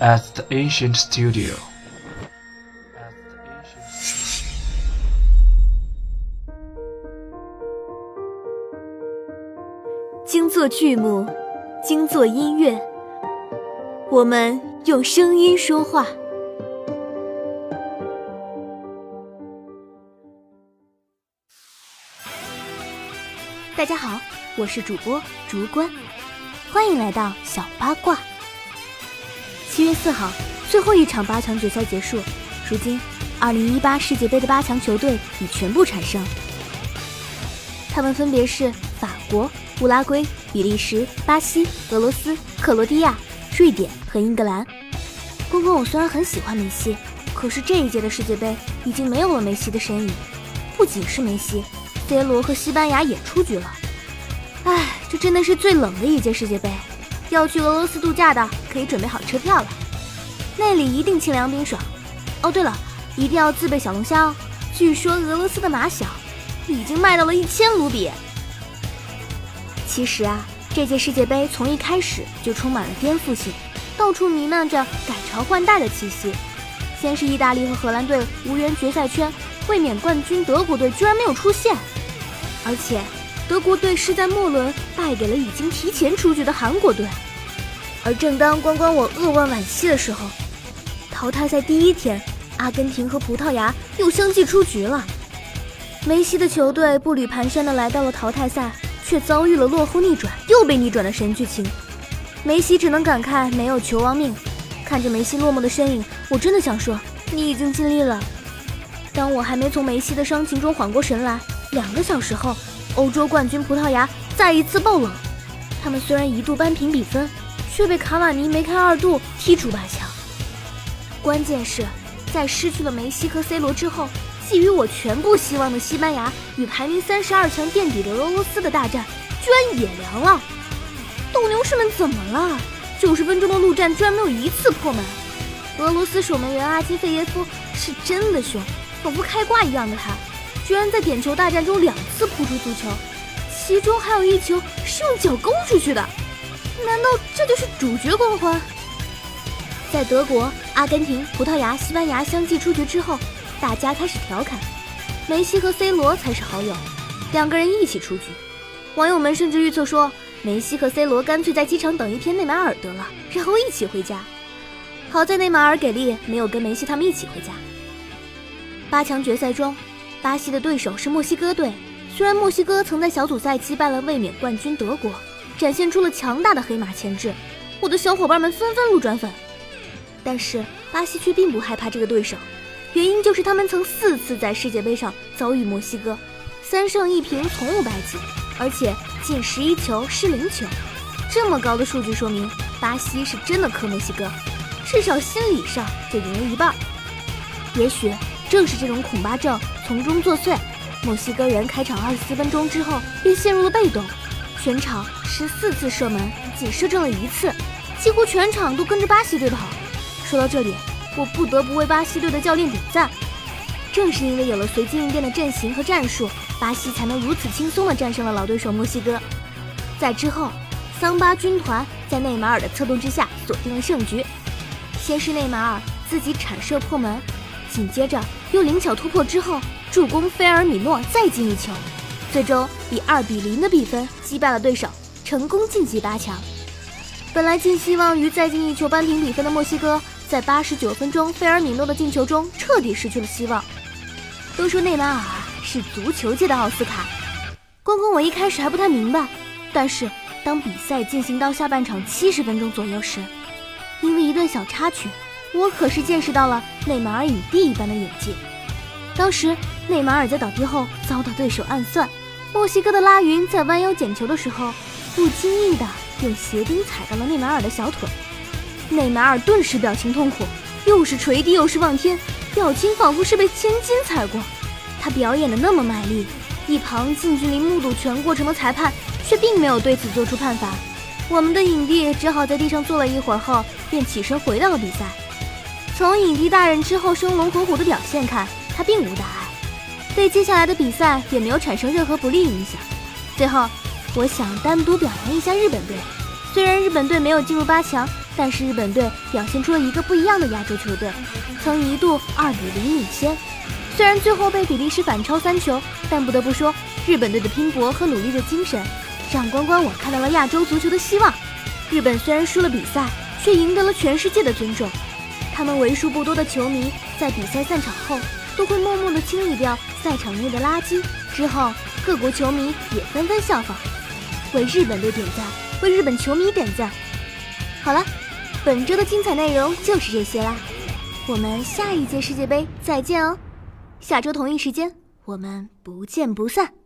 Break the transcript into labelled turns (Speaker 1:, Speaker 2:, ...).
Speaker 1: at the ancient studio.
Speaker 2: 精作剧目，精作音乐，我们用声音说话。大家好，我是主播竹关，欢迎来到小八卦。七月四号，最后一场八强决赛结束。如今，二零一八世界杯的八强球队已全部产生，他们分别是法国、乌拉圭、比利时、巴西、俄罗斯、克罗地亚、瑞典和英格兰。公公，我虽然很喜欢梅西，可是这一届的世界杯已经没有了梅西的身影。不仅是梅西，C 罗和西班牙也出局了。唉，这真的是最冷的一届世界杯。要去俄罗斯度假的可以准备好车票了，那里一定清凉冰爽。哦，对了，一定要自备小龙虾哦。据说俄罗斯的马小已经卖到了一千卢比。其实啊，这届世界杯从一开始就充满了颠覆性，到处弥漫着改朝换代的气息。先是意大利和荷兰队无缘决赛圈，卫冕冠军德国队居然没有出现，而且。德国队是在末轮败给了已经提前出局的韩国队，而正当关关我扼腕惋惜的时候，淘汰赛第一天，阿根廷和葡萄牙又相继出局了。梅西的球队步履蹒跚地来到了淘汰赛，却遭遇了落后逆转又被逆转的神剧情。梅西只能感慨没有球王命。看着梅西落寞的身影，我真的想说，你已经尽力了。当我还没从梅西的伤情中缓过神来，两个小时后。欧洲冠军葡萄牙再一次爆冷，他们虽然一度扳平比分，却被卡瓦尼梅开二度踢出八强。关键是，在失去了梅西和 C 罗之后，寄予我全部希望的西班牙与排名三十二强垫底的俄罗斯的大战，居然也凉了。斗牛士们怎么了？九十分钟的陆战居然没有一次破门。俄罗斯守门员阿基费耶夫是真的凶，仿佛开挂一样的他。居然在点球大战中两次扑出足球，其中还有一球是用脚勾出去的，难道这就是主角光环？在德国、阿根廷、葡萄牙、西班牙相继出局之后，大家开始调侃，梅西和 C 罗才是好友，两个人一起出局。网友们甚至预测说，梅西和 C 罗干脆在机场等一天内马尔得了，然后一起回家。好在内马尔给力，没有跟梅西他们一起回家。八强决赛中。巴西的对手是墨西哥队，虽然墨西哥曾在小组赛击败了卫冕冠军德国，展现出了强大的黑马潜质，我的小伙伴们纷纷路转粉。但是巴西却并不害怕这个对手，原因就是他们曾四次在世界杯上遭遇墨西哥，三胜一平，从无败绩，而且进十一球失零球。这么高的数据说明巴西是真的克墨西哥，至少心理上就赢了一半。也许正是这种恐巴症。从中作祟，墨西哥人开场二十四分钟之后便陷入了被动，全场十四次射门仅射正了一次，几乎全场都跟着巴西队跑。说到这里，我不得不为巴西队的教练点赞。正是因为有了随机应变的阵型和战术，巴西才能如此轻松地战胜了老对手墨西哥。在之后，桑巴军团在内马尔的策动之下锁定了胜局。先是内马尔自己铲射破门。紧接着又灵巧突破之后助攻菲尔米诺再进一球，最终以二比零的比分击败了对手，成功晋级八强。本来寄希望于再进一球扳平比分的墨西哥，在八十九分钟菲尔米诺的进球中彻底失去了希望。都说内马尔是足球界的奥斯卡，关关我一开始还不太明白，但是当比赛进行到下半场七十分钟左右时，因为一段小插曲。我可是见识到了内马尔影帝一般的演技。当时内马尔在倒地后遭到对手暗算，墨西哥的拉云在弯腰捡球的时候，不经意的用鞋钉踩到了内马尔的小腿。内马尔顿时表情痛苦，又是捶地又是望天，表情仿佛是被千斤踩过。他表演的那么卖力，一旁近距离目睹全过程的裁判却并没有对此做出判罚。我们的影帝只好在地上坐了一会儿后，便起身回到了比赛。从影帝大人之后生龙活虎的表现看，他并无大碍，对接下来的比赛也没有产生任何不利影响。最后，我想单独表扬一下日本队，虽然日本队没有进入八强，但是日本队表现出了一个不一样的亚洲球队，曾一度二比零领先。虽然最后被比利时反超三球，但不得不说，日本队的拼搏和努力的精神，让关关我看到了亚洲足球的希望。日本虽然输了比赛，却赢得了全世界的尊重。他们为数不多的球迷在比赛散场后，都会默默地清理掉赛场内的垃圾。之后，各国球迷也纷纷效仿，为日本队点赞，为日本球迷点赞。好了，本周的精彩内容就是这些啦，我们下一届世界杯再见哦！下周同一时间，我们不见不散。